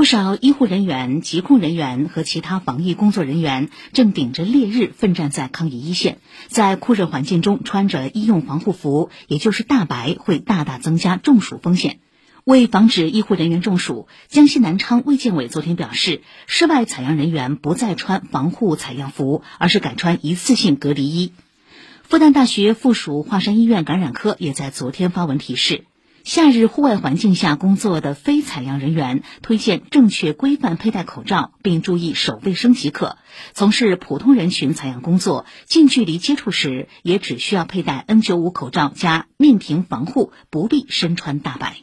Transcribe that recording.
不少医护人员、疾控人员和其他防疫工作人员正顶着烈日奋战在抗疫一线，在酷热环境中穿着医用防护服，也就是大白，会大大增加中暑风险。为防止医护人员中暑，江西南昌卫健委昨天表示，室外采样人员不再穿防护采样服，而是改穿一次性隔离衣。复旦大学附属华山医院感染科也在昨天发文提示。夏日户外环境下工作的非采样人员，推荐正确规范佩戴口罩，并注意手卫生即可。从事普通人群采样工作，近距离接触时，也只需要佩戴 N95 口罩加面屏防护，不必身穿大白。